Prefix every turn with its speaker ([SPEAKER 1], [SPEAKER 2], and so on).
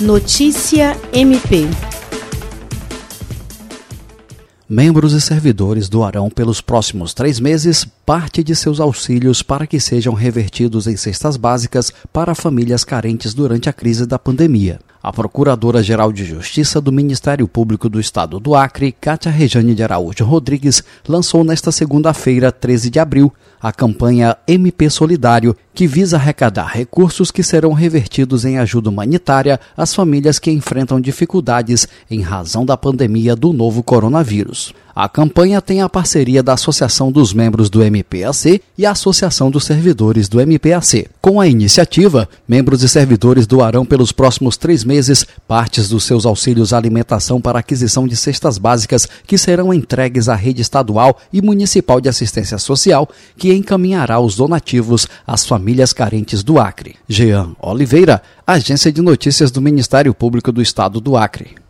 [SPEAKER 1] Notícia MP.
[SPEAKER 2] Membros e servidores doarão pelos próximos três meses parte de seus auxílios para que sejam revertidos em cestas básicas para famílias carentes durante a crise da pandemia. A Procuradora-Geral de Justiça do Ministério Público do Estado do Acre, Cátia Rejane de Araújo Rodrigues, lançou nesta segunda-feira, 13 de abril, a campanha MP Solidário, que visa arrecadar recursos que serão revertidos em ajuda humanitária às famílias que enfrentam dificuldades em razão da pandemia do novo coronavírus. A campanha tem a parceria da Associação dos Membros do MPAC e a Associação dos Servidores do MPAC. Com a iniciativa, membros e servidores doarão pelos próximos três meses partes dos seus auxílios alimentação para aquisição de cestas básicas que serão entregues à rede estadual e municipal de assistência social, que encaminhará os donativos às famílias carentes do Acre. Jean Oliveira, Agência de Notícias do Ministério Público do Estado do Acre.